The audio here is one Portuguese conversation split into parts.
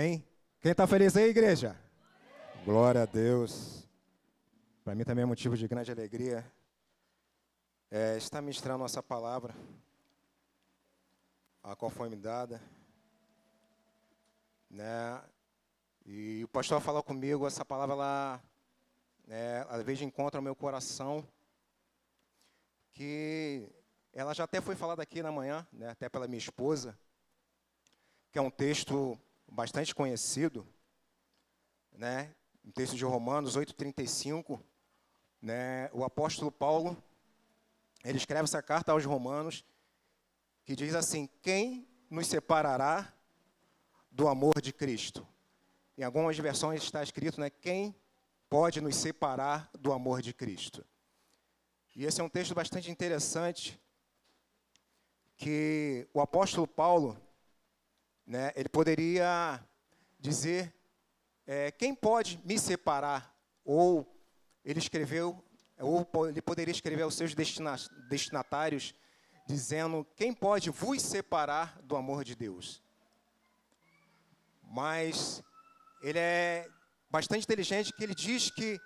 Quem está feliz aí, igreja? Glória a Deus. Para mim também é motivo de grande alegria é, estar ministrando essa palavra, a qual foi me dada. Né? E o pastor falou comigo, essa palavra, ela, né, às vezes encontra o meu coração, que ela já até foi falada aqui na manhã, né, até pela minha esposa, que é um texto bastante conhecido, né? Um texto de Romanos 8:35, né? O apóstolo Paulo, ele escreve essa carta aos Romanos que diz assim: "Quem nos separará do amor de Cristo?" Em algumas versões está escrito, né, quem pode nos separar do amor de Cristo? E esse é um texto bastante interessante que o apóstolo Paulo né, ele poderia dizer: é, quem pode me separar? Ou ele escreveu, ou ele poderia escrever aos seus destinatários, dizendo: quem pode vos separar do amor de Deus? Mas ele é bastante inteligente que ele diz que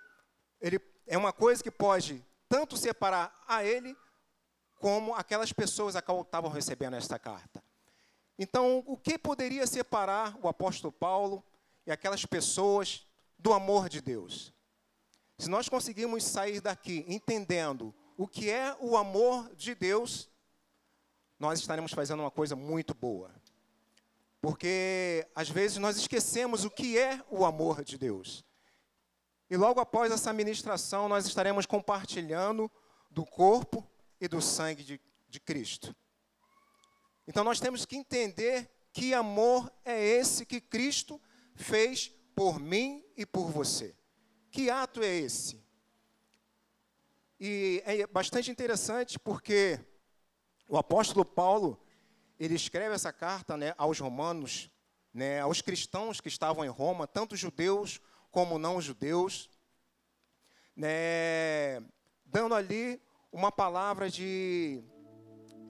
ele é uma coisa que pode tanto separar a ele como aquelas pessoas a qual estavam recebendo esta carta. Então, o que poderia separar o apóstolo Paulo e aquelas pessoas do amor de Deus? Se nós conseguirmos sair daqui entendendo o que é o amor de Deus, nós estaremos fazendo uma coisa muito boa. Porque às vezes nós esquecemos o que é o amor de Deus. E logo após essa ministração, nós estaremos compartilhando do corpo e do sangue de, de Cristo. Então nós temos que entender que amor é esse que Cristo fez por mim e por você. Que ato é esse? E é bastante interessante porque o apóstolo Paulo, ele escreve essa carta né, aos romanos, né, aos cristãos que estavam em Roma, tanto judeus como não judeus, né, dando ali uma palavra de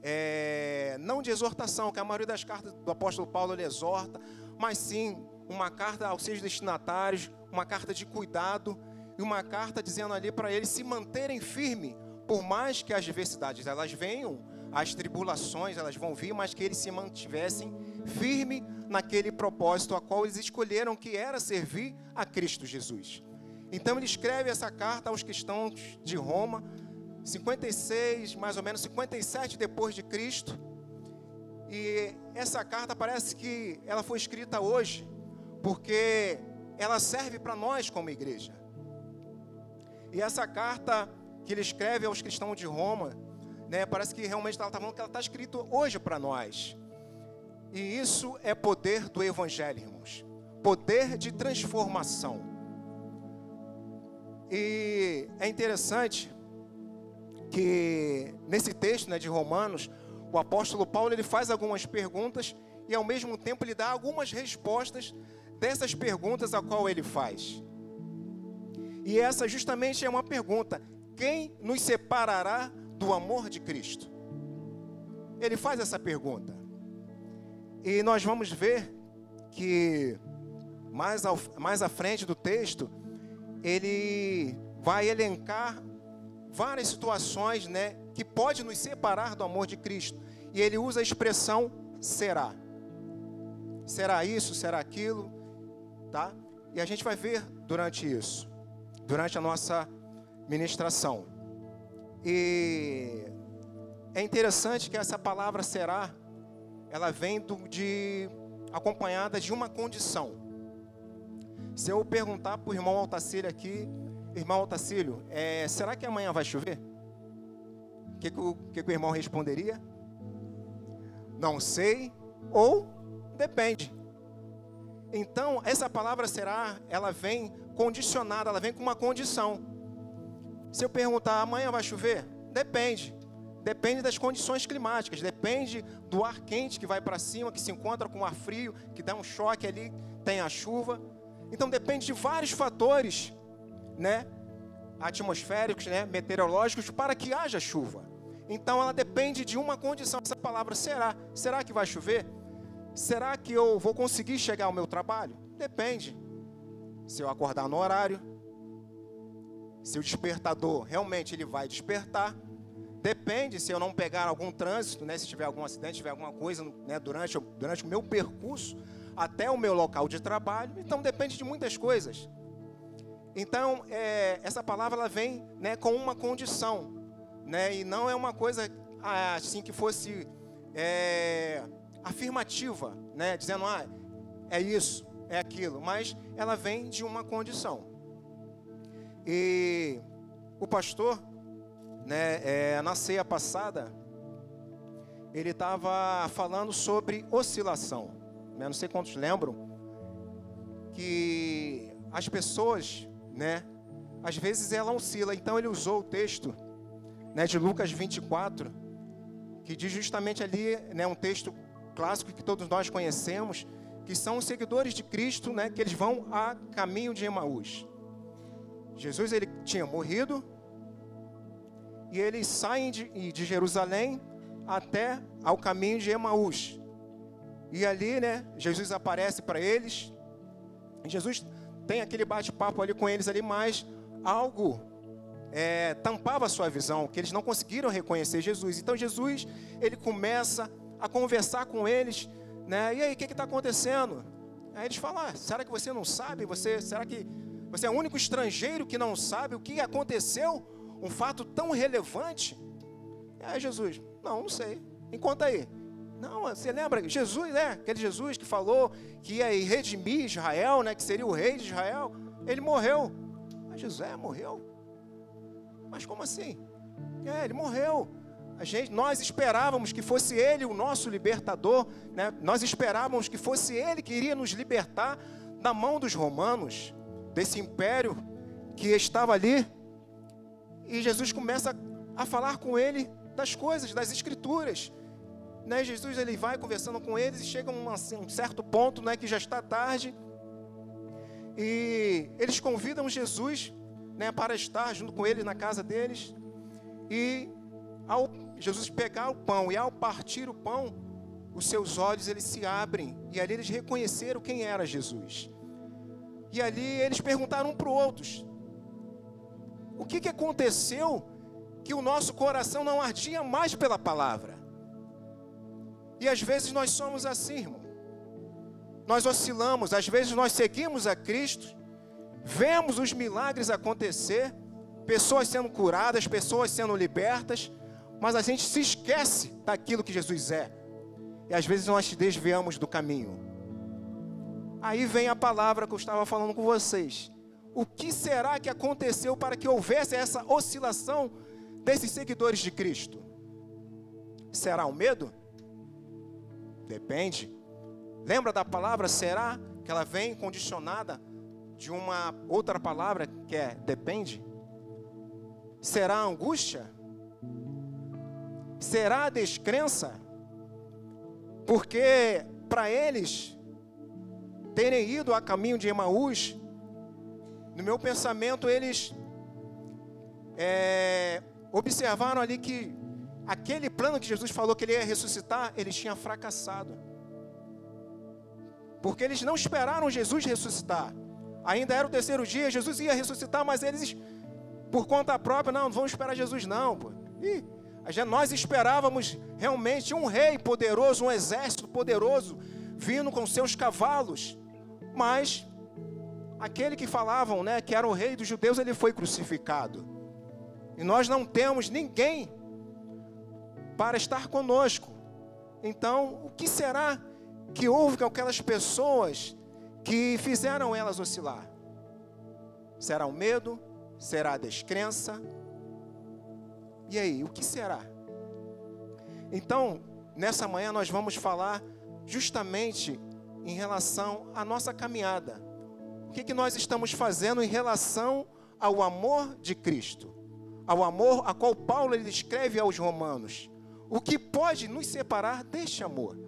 é, não de exortação, que a maioria das cartas do apóstolo Paulo ele exorta, mas sim uma carta aos seus destinatários, uma carta de cuidado e uma carta dizendo ali para eles se manterem firmes, por mais que as adversidades elas venham, as tribulações elas vão vir, mas que eles se mantivessem firme naquele propósito a qual eles escolheram que era servir a Cristo Jesus. Então ele escreve essa carta aos cristãos de Roma, 56, mais ou menos 57 depois de Cristo. E essa carta parece que ela foi escrita hoje, porque ela serve para nós como igreja. E essa carta que ele escreve aos cristãos de Roma, né, parece que realmente ela está falando que ela está escrita hoje para nós. E isso é poder do Evangelho, irmãos. Poder de transformação. E é interessante que nesse texto né, de Romanos, o apóstolo Paulo ele faz algumas perguntas e ao mesmo tempo ele dá algumas respostas dessas perguntas a qual ele faz. E essa justamente é uma pergunta: quem nos separará do amor de Cristo? Ele faz essa pergunta. E nós vamos ver que mais, ao, mais à frente do texto, ele vai elencar várias situações, né, que pode nos separar do amor de Cristo. E ele usa a expressão será. Será isso, será aquilo, tá? E a gente vai ver durante isso, durante a nossa ministração. E é interessante que essa palavra será, ela vem do, de acompanhada de uma condição. Se eu perguntar para o irmão Altacílio aqui, Irmão Otacílio, é, será que amanhã vai chover? O que, que, que, o irmão responderia? Não sei ou depende. Então, essa palavra será, ela vem condicionada, ela vem com uma condição. Se eu perguntar, amanhã vai chover? Depende. Depende das condições climáticas, depende do ar quente que vai para cima, que se encontra com o ar frio, que dá um choque ali, tem a chuva. Então depende de vários fatores né, atmosféricos, né, meteorológicos, para que haja chuva. Então ela depende de uma condição. Essa palavra será. Será que vai chover? será que eu vou conseguir chegar ao meu trabalho? Depende. Se eu acordar no horário, se o despertador realmente ele vai despertar, depende se eu não pegar algum trânsito, né, se tiver algum acidente, tiver alguma coisa né, durante, durante o meu percurso até o meu local de trabalho. Então depende de muitas coisas. Então é, essa palavra ela vem né, com uma condição, né, e não é uma coisa ah, assim que fosse é, afirmativa, né, dizendo ah é isso, é aquilo, mas ela vem de uma condição. E o pastor, né, é, na ceia passada, ele estava falando sobre oscilação. Né? Não sei quantos lembram que as pessoas, né, às vezes ela oscila. Então ele usou o texto, né, de Lucas 24, que diz justamente ali, né, um texto clássico que todos nós conhecemos, que são os seguidores de Cristo, né, que eles vão a caminho de Emaús. Jesus ele tinha morrido e eles saem de, de Jerusalém até ao caminho de Emaús. E ali, né, Jesus aparece para eles. Jesus tem aquele bate-papo ali com eles ali, mas algo é, tampava a sua visão, que eles não conseguiram reconhecer Jesus. Então Jesus ele começa a conversar com eles, né? E aí, o que está acontecendo? Aí eles falam: ah, será que você não sabe? Você, será que você é o único estrangeiro que não sabe o que aconteceu? Um fato tão relevante? Aí Jesus, não, não sei. Conta aí. Não, você lembra? Jesus, né? Aquele Jesus que falou que ia redimir Israel, né? Que seria o rei de Israel. Ele morreu. Mas José morreu. Mas como assim? É, ele morreu. A gente, nós esperávamos que fosse ele o nosso libertador, né? Nós esperávamos que fosse ele que iria nos libertar da mão dos romanos desse império que estava ali. E Jesus começa a falar com ele das coisas, das escrituras. Né? Jesus ele vai conversando com eles e chega a um, assim, um certo ponto, né, que já está tarde. E eles convidam Jesus, né, para estar junto com eles na casa deles. E ao Jesus pegar o pão e ao partir o pão, os seus olhos eles se abrem e ali eles reconheceram quem era Jesus. E ali eles perguntaram um para o outro: o que, que aconteceu que o nosso coração não ardia mais pela palavra? E às vezes nós somos assim, irmão. Nós oscilamos, às vezes nós seguimos a Cristo, vemos os milagres acontecer, pessoas sendo curadas, pessoas sendo libertas, mas a gente se esquece daquilo que Jesus é. E às vezes nós desviamos do caminho. Aí vem a palavra que eu estava falando com vocês. O que será que aconteceu para que houvesse essa oscilação desses seguidores de Cristo? Será o medo? Depende. Lembra da palavra será? Que ela vem condicionada de uma outra palavra que é depende? Será angústia? Será descrença? Porque para eles terem ido a caminho de Emaús, no meu pensamento eles é, observaram ali que aquele plano que Jesus falou que ele ia ressuscitar, eles tinham fracassado. Porque eles não esperaram Jesus ressuscitar. Ainda era o terceiro dia, Jesus ia ressuscitar, mas eles, por conta própria, não, não vamos esperar Jesus não. Pô. Ih, nós esperávamos realmente um rei poderoso, um exército poderoso, vindo com seus cavalos. Mas aquele que falavam, né, que era o rei dos judeus, ele foi crucificado. E nós não temos ninguém para estar conosco. Então, o que será que houve com aquelas pessoas que fizeram elas oscilar? Será o medo? Será a descrença? E aí, o que será? Então, nessa manhã nós vamos falar justamente em relação à nossa caminhada. O que, que nós estamos fazendo em relação ao amor de Cristo? Ao amor a qual Paulo ele escreve aos romanos. O que pode nos separar deste amor?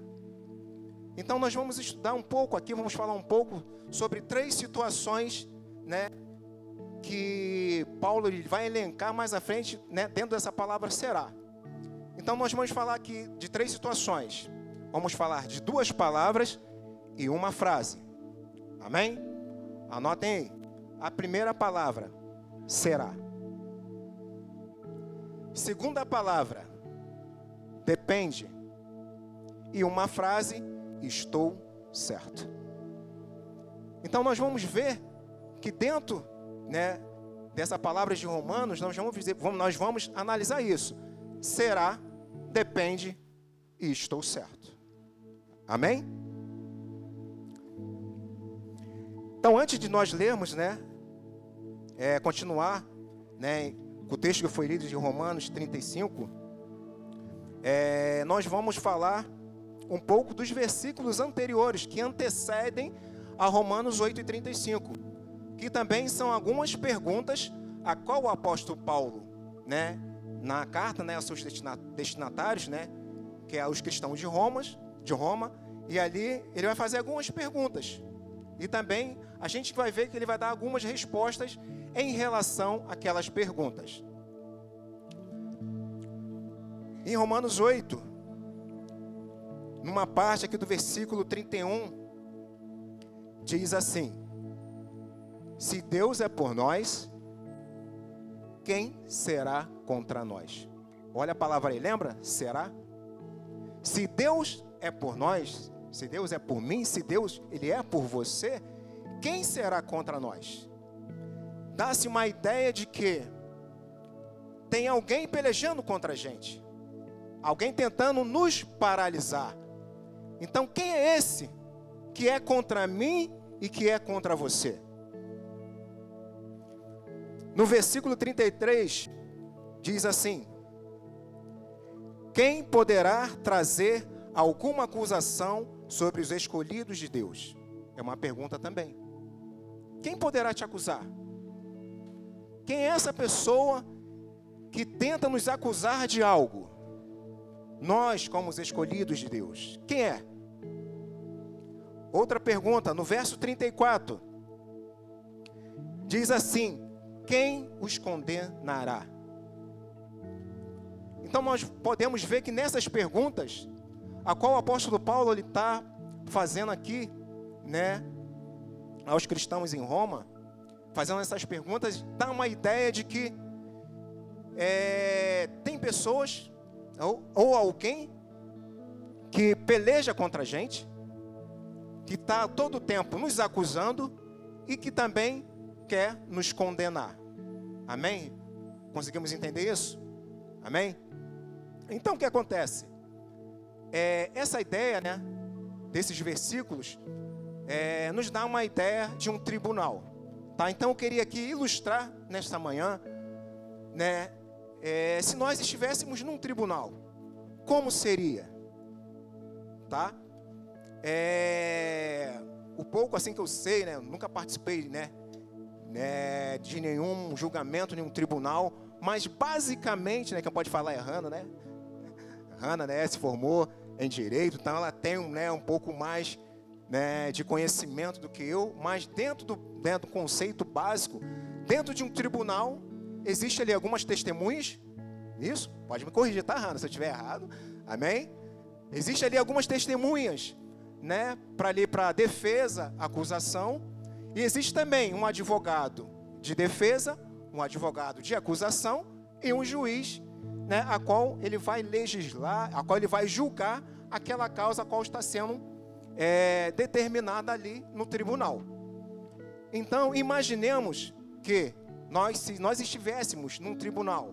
Então nós vamos estudar um pouco aqui, vamos falar um pouco sobre três situações, né, que Paulo vai elencar mais à frente, né, dentro dessa palavra será. Então nós vamos falar aqui de três situações vamos falar de duas palavras e uma frase. Amém? Anotem aí. A primeira palavra será. Segunda palavra depende. E uma frase estou certo. Então nós vamos ver que dentro, né, dessa palavra de Romanos, nós vamos, dizer, nós vamos analisar isso. Será, depende e estou certo. Amém? Então, antes de nós lermos, né, é, continuar, né, com o texto que foi lido de Romanos 35, é, nós vamos falar um pouco dos versículos anteriores que antecedem a Romanos 8 e 35, que também são algumas perguntas a qual o apóstolo Paulo, né, na carta, né, aos seus destinatários, né, que é os cristãos de Roma, de Roma, e ali ele vai fazer algumas perguntas. E também a gente vai ver que ele vai dar algumas respostas em relação àquelas perguntas. Em Romanos 8, numa parte aqui do versículo 31, diz assim: Se Deus é por nós, quem será contra nós? Olha a palavra aí, lembra? Será? Se Deus é por nós, se Deus é por mim, se Deus ele é por você, quem será contra nós? Dá-se uma ideia de que tem alguém pelejando contra a gente, alguém tentando nos paralisar. Então, quem é esse que é contra mim e que é contra você? No versículo 33, diz assim: Quem poderá trazer alguma acusação sobre os escolhidos de Deus? É uma pergunta também. Quem poderá te acusar? Quem é essa pessoa que tenta nos acusar de algo? Nós, como os escolhidos de Deus. Quem é? Outra pergunta, no verso 34. Diz assim: Quem os condenará? Então nós podemos ver que nessas perguntas, a qual o apóstolo Paulo está fazendo aqui, né, aos cristãos em Roma, fazendo essas perguntas, dá uma ideia de que é, tem pessoas ou, ou alguém que peleja contra a gente, que está todo o tempo nos acusando e que também quer nos condenar. Amém? Conseguimos entender isso? Amém? Então o que acontece? É, essa ideia, né, desses versículos, é, nos dá uma ideia de um tribunal. Tá? Então eu queria aqui ilustrar nesta manhã, né, é, se nós estivéssemos num tribunal, como seria? Tá? É, o pouco assim que eu sei, né, nunca participei, né, né, de nenhum julgamento, nenhum tribunal, mas basicamente, né, que pode falar é Hannah, né? Hannah, né, se formou em direito, então ela tem né, um pouco mais né, de conhecimento do que eu, mas dentro do, dentro do conceito básico, dentro de um tribunal, existe ali algumas testemunhas, isso? Pode me corrigir, tá, Hannah, se eu estiver errado, amém? Existe ali algumas testemunhas, né, para ali para defesa, acusação, e existe também um advogado de defesa, um advogado de acusação e um juiz, né, a qual ele vai legislar, a qual ele vai julgar aquela causa a qual está sendo é, determinada ali no tribunal. Então, imaginemos que nós, se nós estivéssemos num tribunal,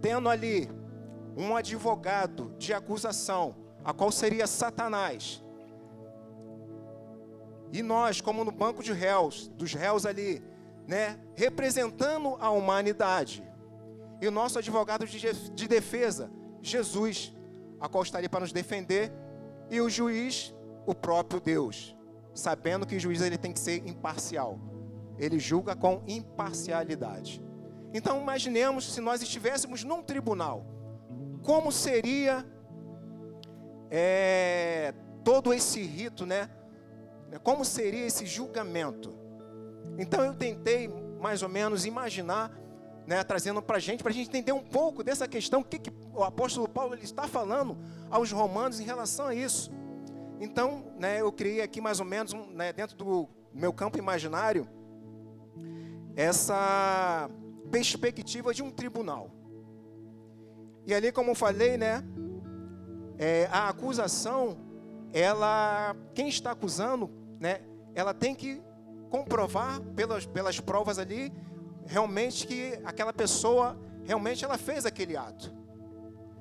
tendo ali um advogado de acusação, a qual seria Satanás, e nós, como no banco de réus, dos réus ali, né, representando a humanidade, e o nosso advogado de defesa, Jesus, a qual está ali para nos defender, e o juiz, o próprio Deus, sabendo que o juiz ele tem que ser imparcial. Ele julga com imparcialidade. Então imaginemos se nós estivéssemos num tribunal, como seria é, todo esse rito, né? Como seria esse julgamento? Então eu tentei mais ou menos imaginar, né, trazendo para a gente, para a gente entender um pouco dessa questão, que, que, o apóstolo Paulo ele está falando aos romanos em relação a isso. Então, né, eu criei aqui mais ou menos, né, dentro do meu campo imaginário, essa perspectiva de um tribunal. E ali, como eu falei, né, é, a acusação, ela, quem está acusando, né, ela tem que comprovar pelas, pelas provas ali, realmente que aquela pessoa, realmente ela fez aquele ato.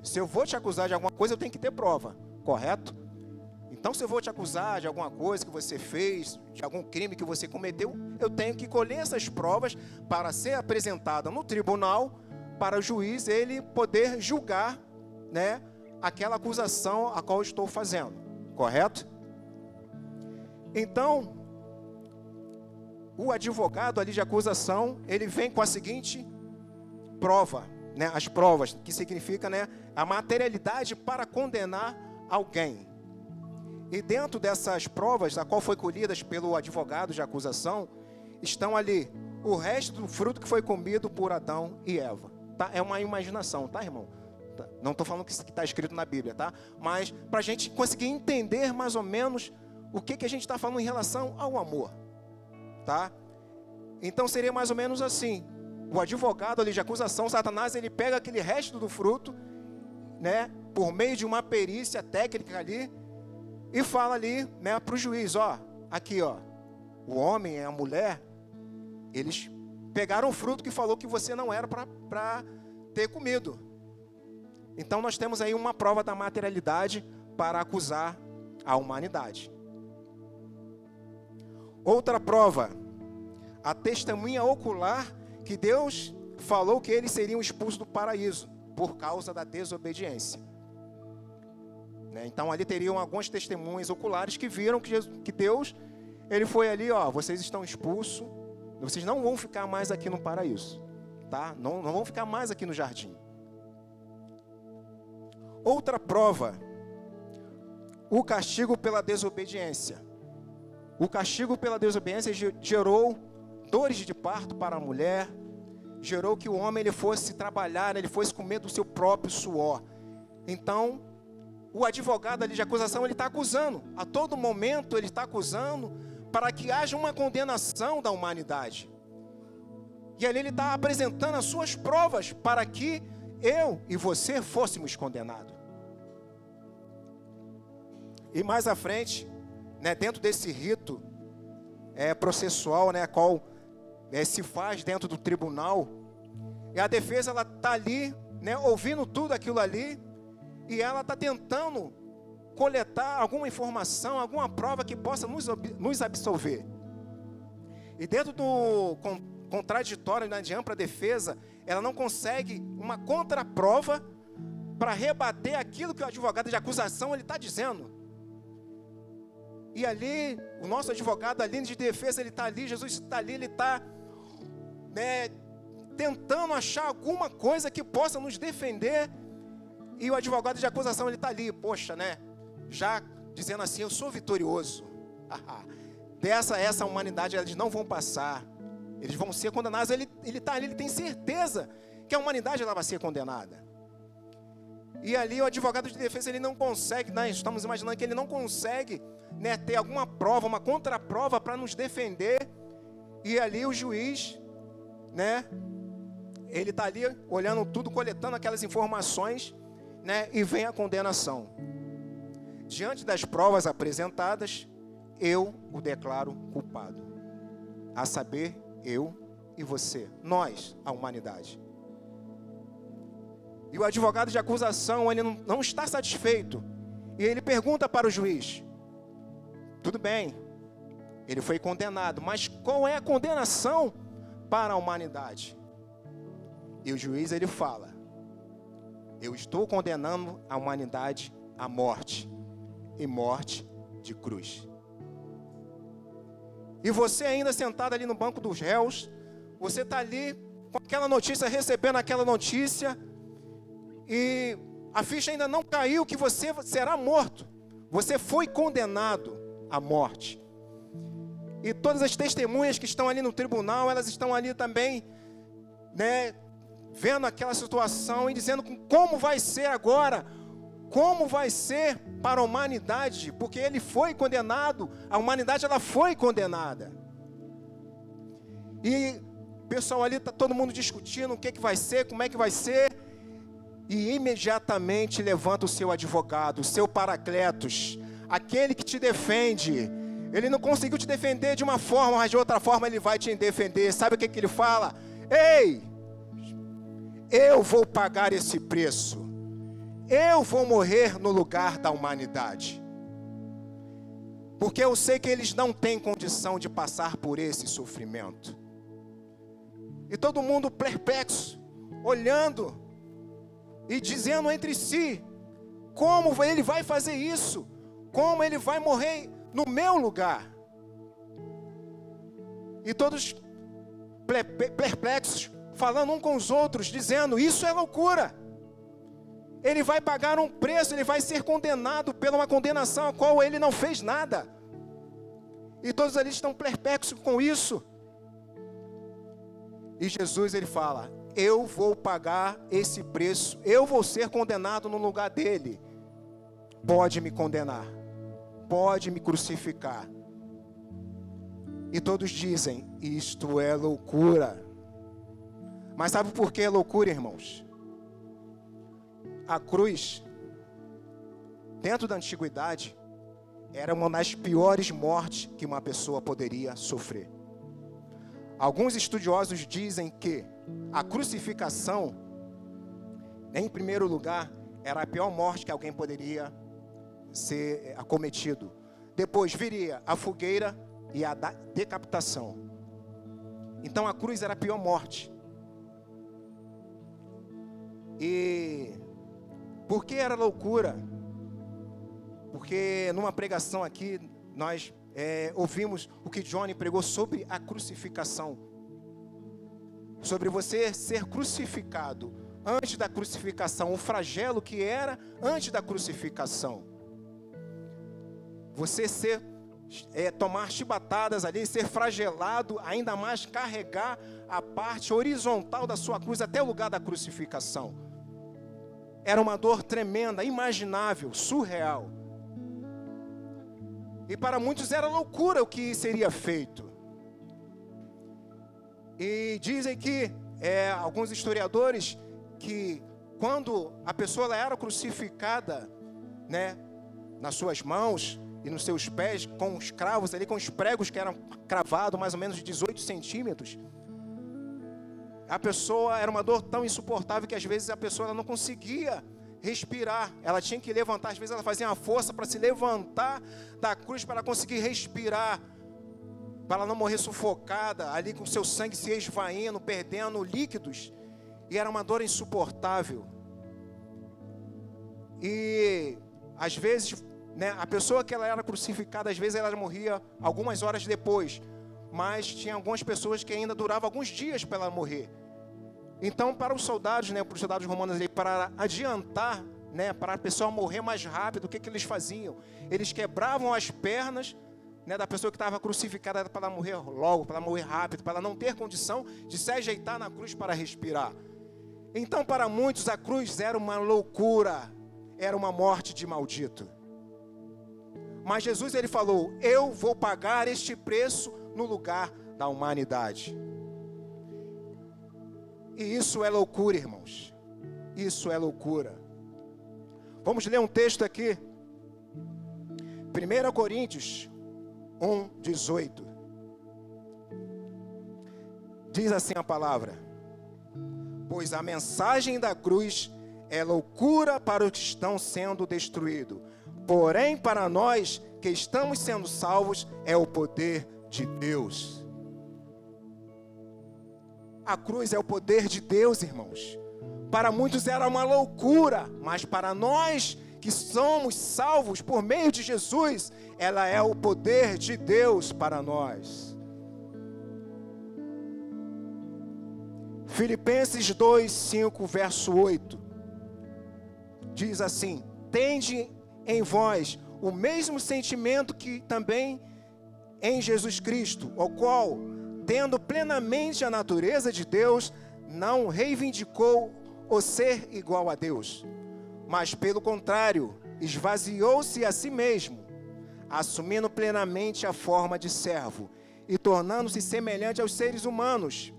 Se eu vou te acusar de alguma coisa, eu tenho que ter prova, correto? Então, se eu vou te acusar de alguma coisa que você fez, de algum crime que você cometeu, eu tenho que colher essas provas para ser apresentada no tribunal, para o juiz ele poder julgar, né, aquela acusação a qual estou fazendo, correto? Então, o advogado ali de acusação, ele vem com a seguinte prova, né, as provas, que significa, né, a materialidade para condenar alguém. E dentro dessas provas, a qual foi colhidas pelo advogado de acusação, estão ali o resto do fruto que foi comido por Adão e Eva. Tá? É uma imaginação, tá, irmão? Tá? Não estou falando que está escrito na Bíblia, tá? Mas para a gente conseguir entender mais ou menos o que, que a gente está falando em relação ao amor, tá? Então seria mais ou menos assim: o advogado ali de acusação, Satanás, ele pega aquele resto do fruto, né? Por meio de uma perícia técnica ali, e fala ali, né, para o juiz, ó, aqui, ó, o homem e a mulher, eles pegaram o fruto que falou que você não era para ter comido. Então nós temos aí uma prova da materialidade para acusar a humanidade. Outra prova, a testemunha ocular que Deus falou que eles seriam expulsos do paraíso por causa da desobediência. Né? Então ali teriam algumas testemunhas oculares que viram que, Jesus, que Deus, ele foi ali, ó, vocês estão expulsos, vocês não vão ficar mais aqui no paraíso, tá? Não, não vão ficar mais aqui no jardim. Outra prova, o castigo pela desobediência. O castigo pela desobediência gerou dores de parto para a mulher, gerou que o homem ele fosse trabalhar, ele fosse comer do seu próprio suor. Então, o advogado ali de acusação, ele está acusando, a todo momento ele está acusando para que haja uma condenação da humanidade. E ali ele está apresentando as suas provas para que eu e você fôssemos condenados. E mais à frente, né, dentro desse rito é, processual, né, qual é, se faz dentro do tribunal, e a defesa ela está ali, né, ouvindo tudo aquilo ali, e ela está tentando coletar alguma informação, alguma prova que possa nos, nos absolver. E dentro do contraditório né, de ampla defesa, ela não consegue uma contraprova para rebater aquilo que o advogado de acusação ele está dizendo. E ali, o nosso advogado, a linha de defesa, ele está ali, Jesus está ali, ele está né, tentando achar alguma coisa que possa nos defender e o advogado de acusação ele está ali, poxa, né? Já dizendo assim, eu sou vitorioso. Dessa essa humanidade eles não vão passar. Eles vão ser condenados. Ele ele está ali, ele tem certeza que a humanidade ela vai ser condenada. E ali o advogado de defesa ele não consegue, né? estamos imaginando que ele não consegue né, ter alguma prova, uma contraprova para nos defender. E ali o juiz, né? Ele está ali olhando tudo, coletando aquelas informações né, e vem a condenação. Diante das provas apresentadas, eu o declaro culpado. A saber, eu e você, nós, a humanidade. E o advogado de acusação, ele não, não está satisfeito. E ele pergunta para o juiz: tudo bem, ele foi condenado, mas qual é a condenação para a humanidade? E o juiz ele fala: eu estou condenando a humanidade à morte e morte de cruz. E você ainda sentado ali no banco dos réus, você está ali com aquela notícia, recebendo aquela notícia, e a ficha ainda não caiu que você será morto. Você foi condenado à morte. E todas as testemunhas que estão ali no tribunal, elas estão ali também, né, vendo aquela situação e dizendo como vai ser agora, como vai ser para a humanidade, porque ele foi condenado, a humanidade ela foi condenada. E o pessoal ali está todo mundo discutindo o que, que vai ser, como é que vai ser. E imediatamente levanta o seu advogado, o seu paracletos, aquele que te defende. Ele não conseguiu te defender de uma forma, mas de outra forma ele vai te defender. Sabe o que, que ele fala? Ei, eu vou pagar esse preço. Eu vou morrer no lugar da humanidade. Porque eu sei que eles não têm condição de passar por esse sofrimento. E todo mundo perplexo, olhando e dizendo entre si: como ele vai fazer isso? Como ele vai morrer no meu lugar? E todos perplexos, falando um com os outros, dizendo: Isso é loucura. Ele vai pagar um preço, ele vai ser condenado pela uma condenação a qual ele não fez nada. E todos ali estão perplexos com isso. E Jesus ele fala: Eu vou pagar esse preço, eu vou ser condenado no lugar dele. Pode me condenar, pode me crucificar. E todos dizem: Isto é loucura. Mas sabe por que é loucura, irmãos? A cruz, dentro da antiguidade, era uma das piores mortes que uma pessoa poderia sofrer. Alguns estudiosos dizem que a crucificação, em primeiro lugar, era a pior morte que alguém poderia ser acometido. Depois viria a fogueira e a decapitação. Então a cruz era a pior morte. E por que era loucura? Porque numa pregação aqui nós é, ouvimos o que Johnny pregou sobre a crucificação. Sobre você ser crucificado antes da crucificação, o flagelo que era antes da crucificação. Você ser é, tomar chibatadas ali, ser flagelado, ainda mais carregar a parte horizontal da sua cruz até o lugar da crucificação. Era uma dor tremenda, imaginável, surreal. E para muitos era loucura o que seria feito. E dizem que é, alguns historiadores que quando a pessoa era crucificada, né, nas suas mãos e nos seus pés com os cravos ali, com os pregos que eram cravados mais ou menos de 18 centímetros, a pessoa era uma dor tão insuportável que às vezes a pessoa não conseguia respirar. Ela tinha que levantar, às vezes ela fazia uma força para se levantar da cruz para conseguir respirar, para ela não morrer sufocada, ali com seu sangue se esvaindo, perdendo líquidos. E era uma dor insuportável. E às vezes, né, a pessoa que ela era crucificada, às vezes ela morria algumas horas depois mas tinha algumas pessoas que ainda duravam alguns dias para ela morrer. Então, para os soldados, né, para os soldados romanos, para adiantar, né, para a pessoa morrer mais rápido, o que, que eles faziam? Eles quebravam as pernas né, da pessoa que estava crucificada para ela morrer logo, para ela morrer rápido, para ela não ter condição de se ajeitar na cruz para respirar. Então, para muitos, a cruz era uma loucura, era uma morte de maldito. Mas Jesus ele falou: Eu vou pagar este preço no lugar da humanidade. E isso é loucura, irmãos. Isso é loucura. Vamos ler um texto aqui. 1 Coríntios 1, 18. Diz assim a palavra: Pois a mensagem da cruz é loucura para os que estão sendo destruídos, porém para nós que estamos sendo salvos é o poder de Deus. A cruz é o poder de Deus, irmãos. Para muitos era uma loucura, mas para nós que somos salvos por meio de Jesus, ela é o poder de Deus para nós. Filipenses 2, 5, verso 8. Diz assim: Tende em vós o mesmo sentimento que também em Jesus Cristo, o qual, tendo plenamente a natureza de Deus, não reivindicou o ser igual a Deus, mas pelo contrário, esvaziou-se a si mesmo, assumindo plenamente a forma de servo e tornando-se semelhante aos seres humanos.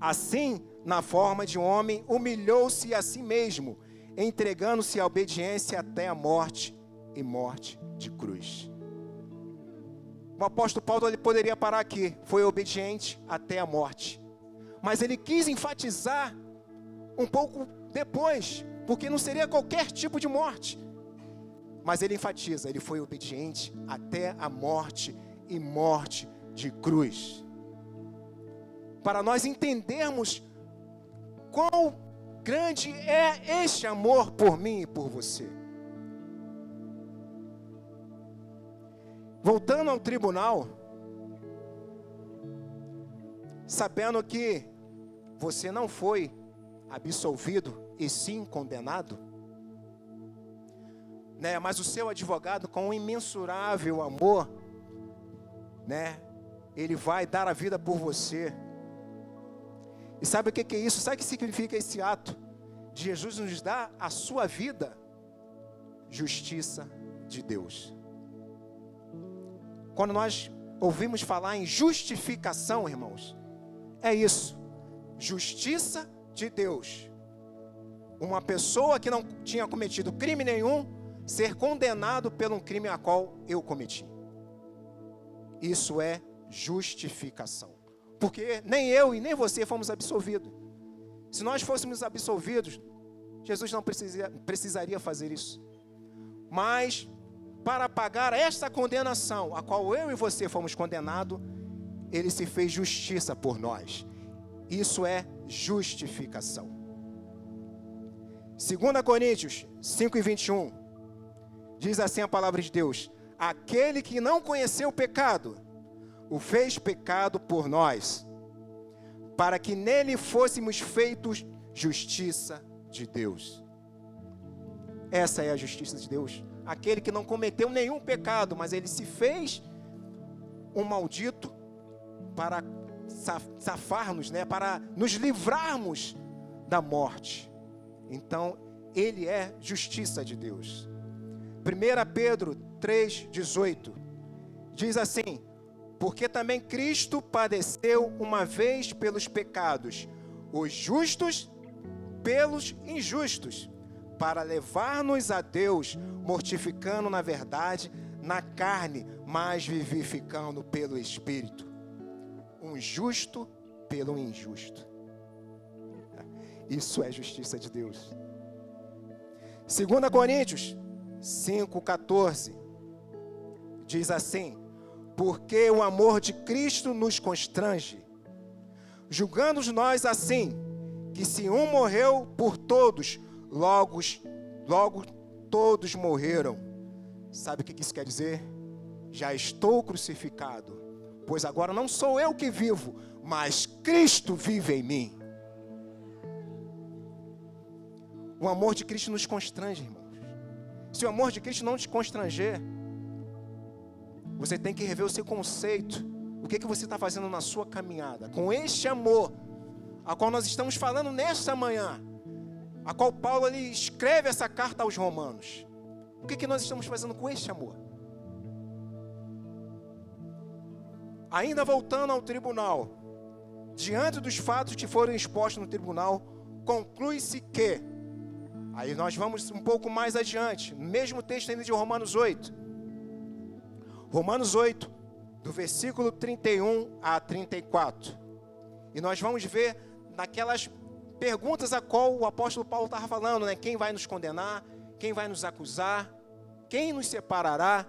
Assim, na forma de homem, humilhou-se a si mesmo, entregando-se à obediência até a morte e morte de cruz. O apóstolo Paulo ele poderia parar aqui, foi obediente até a morte. Mas ele quis enfatizar um pouco depois, porque não seria qualquer tipo de morte. Mas ele enfatiza, ele foi obediente até a morte e morte de cruz. Para nós entendermos quão grande é este amor por mim e por você. Voltando ao tribunal, sabendo que você não foi absolvido e sim condenado, né? Mas o seu advogado, com um imensurável amor, né? Ele vai dar a vida por você. E sabe o que é isso? Sabe o que significa esse ato? De Jesus nos dar a sua vida, justiça de Deus. Quando nós ouvimos falar em justificação, irmãos, é isso. Justiça de Deus. Uma pessoa que não tinha cometido crime nenhum ser condenado pelo crime a qual eu cometi. Isso é justificação. Porque nem eu e nem você fomos absolvidos. Se nós fôssemos absolvidos, Jesus não precisaria, precisaria fazer isso. Mas para pagar esta condenação, a qual eu e você fomos condenados, ele se fez justiça por nós. Isso é justificação. 2 Coríntios 5 e 21 diz assim a palavra de Deus: Aquele que não conheceu o pecado, o fez pecado por nós, para que nele fôssemos feitos justiça de Deus. Essa é a justiça de Deus aquele que não cometeu nenhum pecado, mas ele se fez um maldito para safar-nos, né, para nos livrarmos da morte. Então, ele é justiça de Deus. 1 Pedro 3,18 diz assim: Porque também Cristo padeceu uma vez pelos pecados, os justos pelos injustos para levar-nos a Deus, mortificando na verdade na carne, mas vivificando pelo Espírito. Um justo pelo injusto. Isso é justiça de Deus. 2 Coríntios 5,14 diz assim: Porque o amor de Cristo nos constrange, julgando nós assim, que se um morreu por todos, logo, logo todos morreram. Sabe o que isso quer dizer? Já estou crucificado, pois agora não sou eu que vivo, mas Cristo vive em mim. O amor de Cristo nos constrange, irmãos. Se o amor de Cristo não te constranger, você tem que rever o seu conceito. O que, que você está fazendo na sua caminhada? Com este amor, a qual nós estamos falando nesta manhã a qual Paulo ele escreve essa carta aos romanos. O que, que nós estamos fazendo com este amor? Ainda voltando ao tribunal, diante dos fatos que foram expostos no tribunal, conclui-se que, aí nós vamos um pouco mais adiante, mesmo texto ainda de Romanos 8, Romanos 8, do versículo 31 a 34, e nós vamos ver naquelas perguntas a qual o apóstolo Paulo estava falando, né? Quem vai nos condenar? Quem vai nos acusar? Quem nos separará?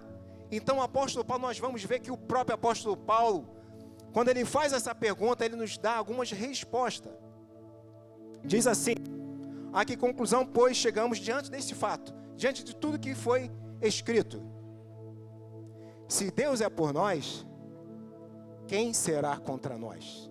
Então, o apóstolo Paulo, nós vamos ver que o próprio apóstolo Paulo, quando ele faz essa pergunta, ele nos dá algumas respostas. Diz assim: A que conclusão, pois, chegamos diante desse fato, diante de tudo que foi escrito? Se Deus é por nós, quem será contra nós?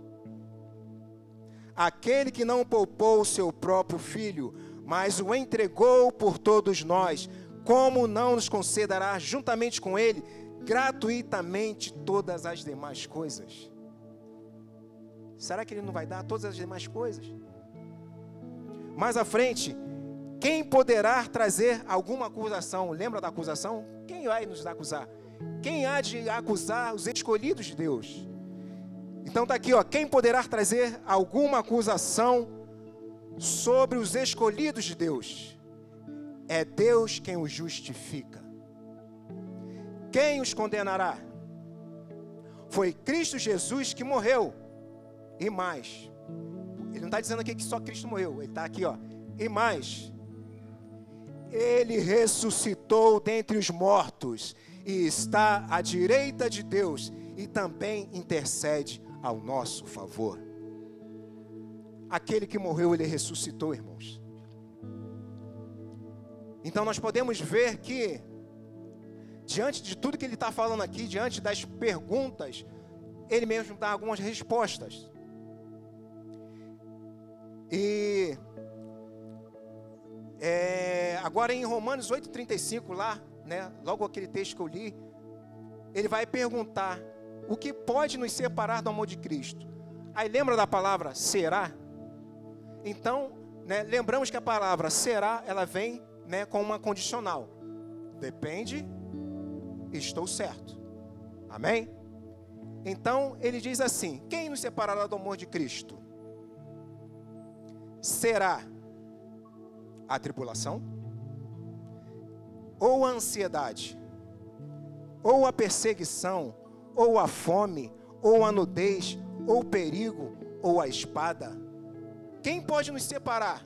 Aquele que não poupou o seu próprio filho, mas o entregou por todos nós, como não nos concederá juntamente com ele gratuitamente todas as demais coisas? será que ele não vai dar todas as demais coisas? Mais à frente, quem poderá trazer alguma acusação? Lembra da acusação? Quem vai nos acusar? Quem há de acusar os escolhidos de Deus? Então está aqui, ó, quem poderá trazer alguma acusação sobre os escolhidos de Deus? É Deus quem os justifica. Quem os condenará? Foi Cristo Jesus que morreu. E mais. Ele não está dizendo aqui que só Cristo morreu. Ele está aqui, ó. E mais. Ele ressuscitou dentre os mortos e está à direita de Deus e também intercede ao nosso favor. Aquele que morreu, ele ressuscitou, irmãos. Então nós podemos ver que, diante de tudo que ele está falando aqui, diante das perguntas, ele mesmo dá algumas respostas. E é, agora em Romanos 8,35, lá, né, logo aquele texto que eu li, ele vai perguntar o que pode nos separar do amor de Cristo. Aí lembra da palavra será? Então, né, lembramos que a palavra será, ela vem né, com uma condicional. Depende, estou certo. Amém? Então, ele diz assim: quem nos separará do amor de Cristo? Será a tribulação? Ou a ansiedade? Ou a perseguição? Ou a fome? Ou a nudez? Ou o perigo? Ou a espada? Quem pode nos separar?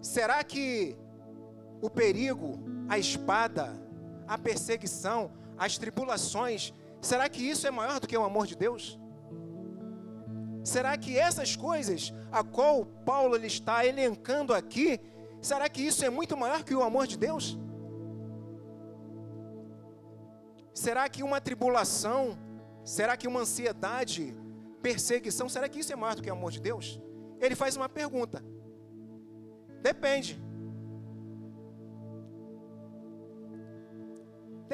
Será que o perigo, a espada, a perseguição, as tribulações, será que isso é maior do que o amor de Deus? Será que essas coisas a qual Paulo ele está elencando aqui, será que isso é muito maior que o amor de Deus? Será que uma tribulação, será que uma ansiedade, perseguição, será que isso é maior do que o amor de Deus? Ele faz uma pergunta. Depende.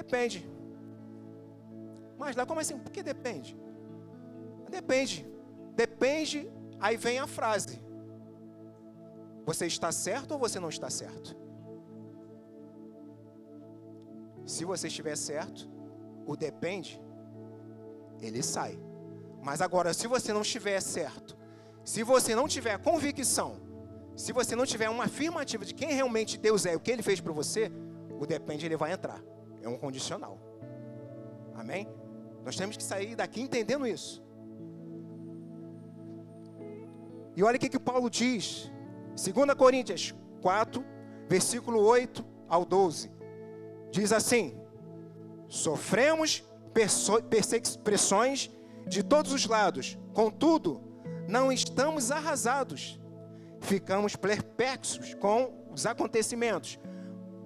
Depende. Mas lá, como assim? Por que depende? Depende. Depende, aí vem a frase. Você está certo ou você não está certo? Se você estiver certo, o depende, ele sai. Mas agora, se você não estiver certo, se você não tiver convicção, se você não tiver uma afirmativa de quem realmente Deus é, o que Ele fez para você, o depende ele vai entrar. É um condicional. Amém? Nós temos que sair daqui entendendo isso. E olha o que, que Paulo diz, 2 Coríntios 4, versículo 8 ao 12. Diz assim: Sofremos pressões de todos os lados, contudo, não estamos arrasados. Ficamos perplexos com os acontecimentos,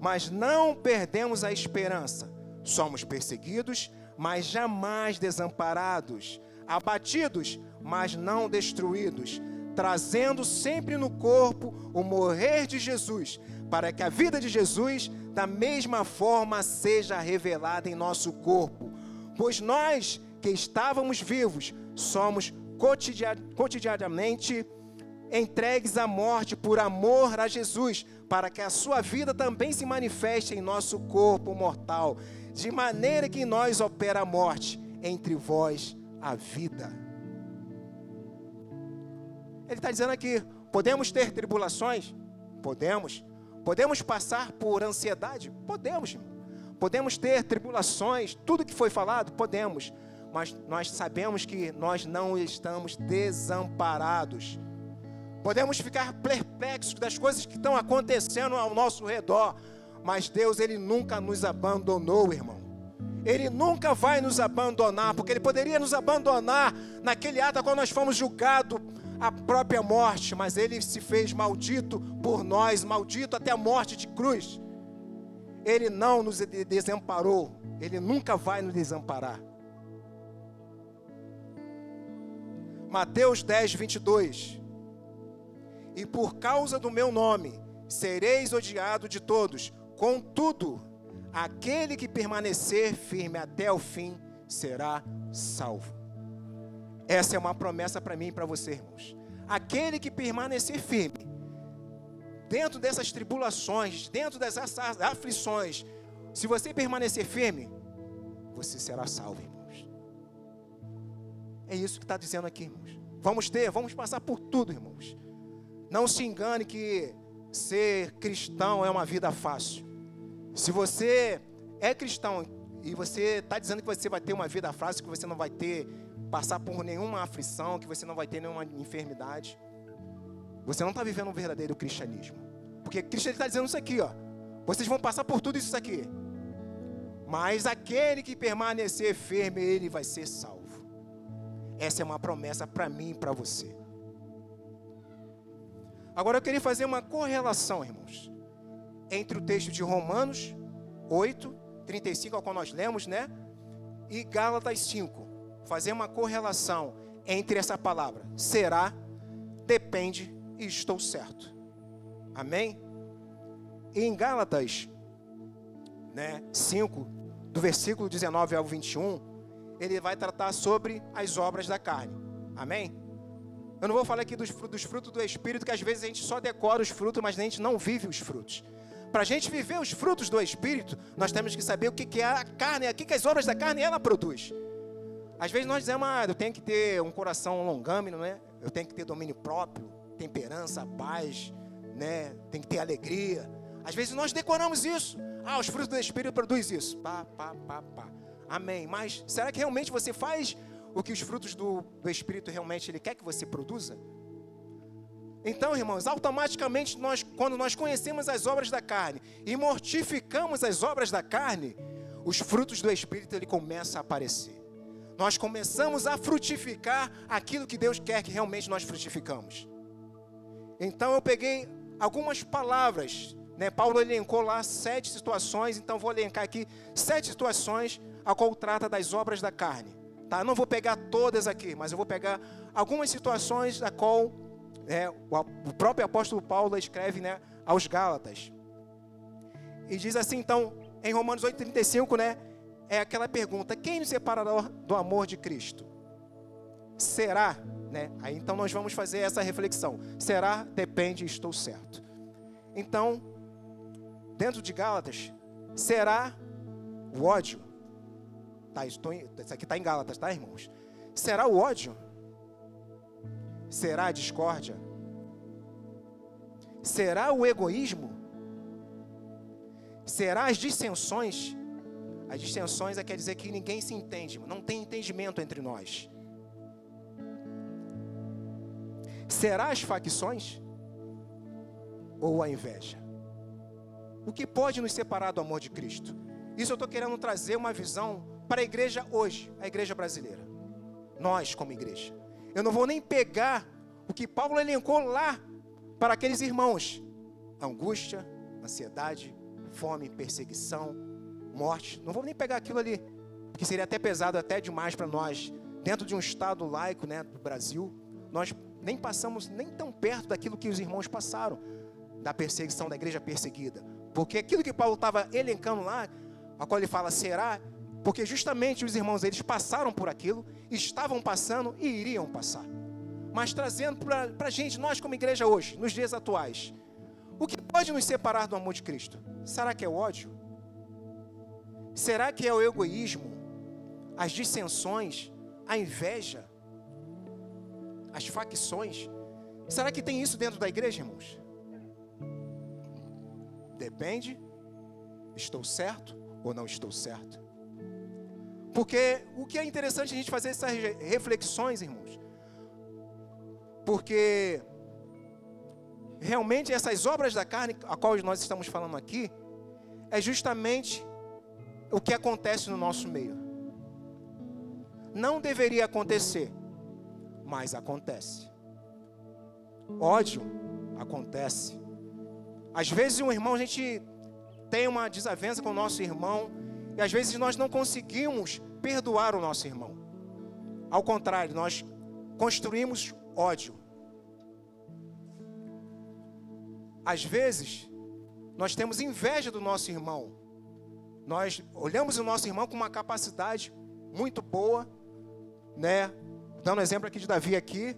mas não perdemos a esperança. Somos perseguidos, mas jamais desamparados, abatidos, mas não destruídos trazendo sempre no corpo o morrer de Jesus, para que a vida de Jesus, da mesma forma, seja revelada em nosso corpo. Pois nós que estávamos vivos, somos cotidianamente entregues à morte por amor a Jesus, para que a sua vida também se manifeste em nosso corpo mortal, de maneira que nós opera a morte, entre vós a vida. Ele está dizendo aqui: podemos ter tribulações? Podemos. Podemos passar por ansiedade? Podemos. Podemos ter tribulações, tudo que foi falado? Podemos. Mas nós sabemos que nós não estamos desamparados. Podemos ficar perplexos das coisas que estão acontecendo ao nosso redor, mas Deus ele nunca nos abandonou, irmão. Ele nunca vai nos abandonar, porque ele poderia nos abandonar naquele ato quando nós fomos julgados a própria morte, mas ele se fez maldito por nós, maldito até a morte de cruz. Ele não nos desamparou, ele nunca vai nos desamparar. Mateus 10, 22. E por causa do meu nome sereis odiado de todos, contudo, aquele que permanecer firme até o fim será salvo. Essa é uma promessa para mim e para você, irmãos. Aquele que permanecer firme, dentro dessas tribulações, dentro dessas aflições, se você permanecer firme, você será salvo, irmãos. É isso que está dizendo aqui, irmãos. Vamos ter, vamos passar por tudo, irmãos. Não se engane que ser cristão é uma vida fácil. Se você é cristão e você está dizendo que você vai ter uma vida fácil, que você não vai ter, passar por nenhuma aflição, que você não vai ter nenhuma enfermidade, você não está vivendo um verdadeiro cristianismo. Porque Cristo está dizendo isso aqui, ó. Vocês vão passar por tudo isso aqui. Mas aquele que permanecer firme, ele vai ser salvo. Essa é uma promessa para mim e para você. Agora eu queria fazer uma correlação, irmãos, entre o texto de Romanos 8, 35, ao qual nós lemos, né? E Gálatas 5. Fazer uma correlação entre essa palavra será, depende e estou certo. Amém? E em Gálatas né, 5, do versículo 19 ao 21, ele vai tratar sobre as obras da carne. Amém? Eu não vou falar aqui dos frutos, dos frutos do Espírito, que às vezes a gente só decora os frutos, mas a gente não vive os frutos. Para a gente viver os frutos do Espírito, nós temos que saber o que é a carne, o que as obras da carne ela produz. Às vezes nós dizemos, ah, eu tenho que ter um coração longâmino, né? Eu tenho que ter domínio próprio, temperança, paz, né? Tem que ter alegria. Às vezes nós decoramos isso. Ah, os frutos do Espírito produzem isso. Pá, pá, pá, pá. Amém. Mas será que realmente você faz o que os frutos do, do Espírito realmente Ele quer que você produza? Então, irmãos, automaticamente nós, quando nós conhecemos as obras da carne e mortificamos as obras da carne, os frutos do Espírito ele começa a aparecer. Nós começamos a frutificar aquilo que Deus quer que realmente nós frutificamos. Então eu peguei algumas palavras, né? Paulo elencou lá sete situações, então vou elencar aqui sete situações a qual trata das obras da carne. Tá? Não vou pegar todas aqui, mas eu vou pegar algumas situações a qual é, o próprio apóstolo Paulo escreve né, aos Gálatas. E diz assim, então, em Romanos 8,35, né? É aquela pergunta: quem nos separará do amor de Cristo? Será, né? Aí então nós vamos fazer essa reflexão. Será, depende, estou certo. Então, dentro de Gálatas, será o ódio? Tá, estou, isso aqui está em Gálatas, tá, irmãos? Será o ódio? Será a discórdia? Será o egoísmo? Será as dissensões? As dissensões é quer dizer que ninguém se entende, não tem entendimento entre nós. Será as facções? Ou a inveja? O que pode nos separar do amor de Cristo? Isso eu estou querendo trazer uma visão para a igreja hoje, a igreja brasileira. Nós, como igreja. Eu não vou nem pegar o que Paulo elencou lá para aqueles irmãos: angústia, ansiedade, fome, perseguição, morte. Não vou nem pegar aquilo ali, porque seria até pesado até demais para nós, dentro de um estado laico, né, do Brasil. Nós nem passamos nem tão perto daquilo que os irmãos passaram, da perseguição da igreja perseguida. Porque aquilo que Paulo estava elencando lá, a qual ele fala será, porque justamente os irmãos eles passaram por aquilo, estavam passando e iriam passar. Mas trazendo para a gente, nós como igreja hoje, nos dias atuais, o que pode nos separar do amor de Cristo? Será que é o ódio? Será que é o egoísmo? As dissensões? A inveja? As facções? Será que tem isso dentro da igreja, irmãos? Depende. Estou certo ou não estou certo? Porque o que é interessante a gente fazer essas reflexões, irmãos? Porque realmente essas obras da carne, a qual nós estamos falando aqui, é justamente o que acontece no nosso meio. Não deveria acontecer, mas acontece. Ódio acontece. Às vezes um irmão, a gente tem uma desavença com o nosso irmão, e às vezes nós não conseguimos perdoar o nosso irmão. Ao contrário, nós construímos ódio. Às vezes, nós temos inveja do nosso irmão. Nós olhamos o nosso irmão com uma capacidade muito boa, né? Dando um exemplo aqui de Davi aqui,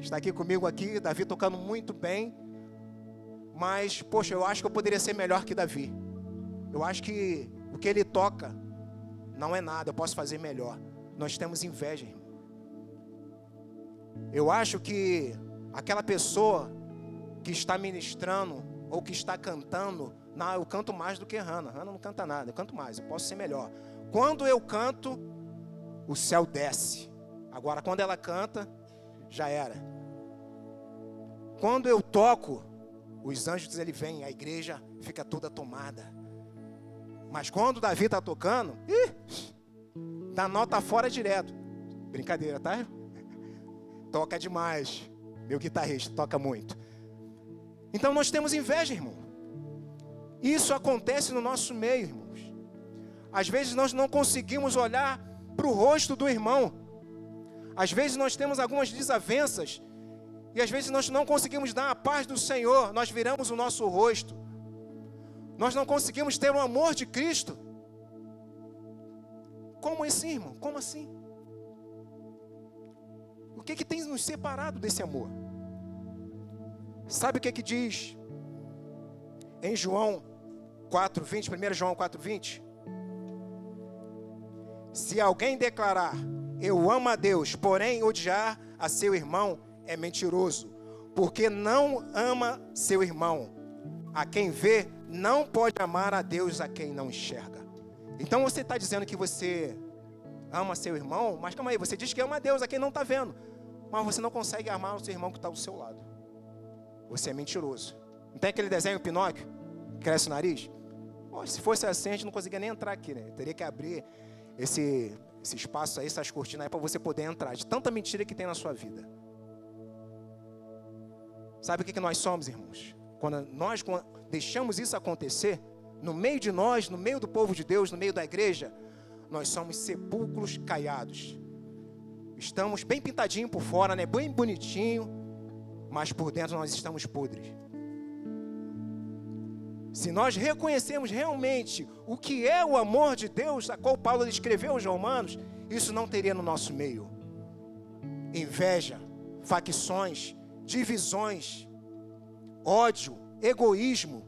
está aqui comigo aqui, Davi tocando muito bem, mas poxa, eu acho que eu poderia ser melhor que Davi. Eu acho que o que ele toca não é nada, eu posso fazer melhor. Nós temos inveja, irmão. Eu acho que aquela pessoa que está ministrando ou que está cantando, não, eu canto mais do que Hannah. Hannah não canta nada, eu canto mais, eu posso ser melhor. Quando eu canto, o céu desce. Agora, quando ela canta, já era. Quando eu toco, os anjos ele vêm, a igreja fica toda tomada. Mas quando Davi está tocando, ih, dá nota fora direto. Brincadeira, tá? Toca demais. Meu guitarrista toca muito. Então nós temos inveja, irmão. Isso acontece no nosso meio, irmãos. Às vezes nós não conseguimos olhar para o rosto do irmão. Às vezes nós temos algumas desavenças e às vezes nós não conseguimos dar a paz do Senhor, nós viramos o nosso rosto. Nós não conseguimos ter o amor de Cristo. Como assim, irmão? Como assim? O que, que tem nos separado desse amor? Sabe o que, que diz em João 4,20, 1 João 4,20? Se alguém declarar, eu amo a Deus, porém odiar a seu irmão, é mentiroso, porque não ama seu irmão. A quem vê, não pode amar a Deus a quem não enxerga. Então você está dizendo que você ama seu irmão, mas calma aí, você diz que ama a Deus a quem não está vendo, mas você não consegue amar o seu irmão que está ao seu lado. Você é mentiroso. Não tem aquele desenho Pinóquio? Cresce o nariz? se fosse assim, a gente não conseguia nem entrar aqui, né? teria que abrir esse, esse espaço aí, essas cortinas aí, para você poder entrar, de tanta mentira que tem na sua vida. Sabe o que, que nós somos, irmãos? Quando nós deixamos isso acontecer, no meio de nós, no meio do povo de Deus, no meio da igreja, nós somos sepulcros caiados. Estamos bem pintadinho por fora, né? bem bonitinho, mas por dentro nós estamos podres. Se nós reconhecemos realmente o que é o amor de Deus, a qual Paulo escreveu aos Romanos, isso não teria no nosso meio. Inveja, facções, divisões, ódio, egoísmo.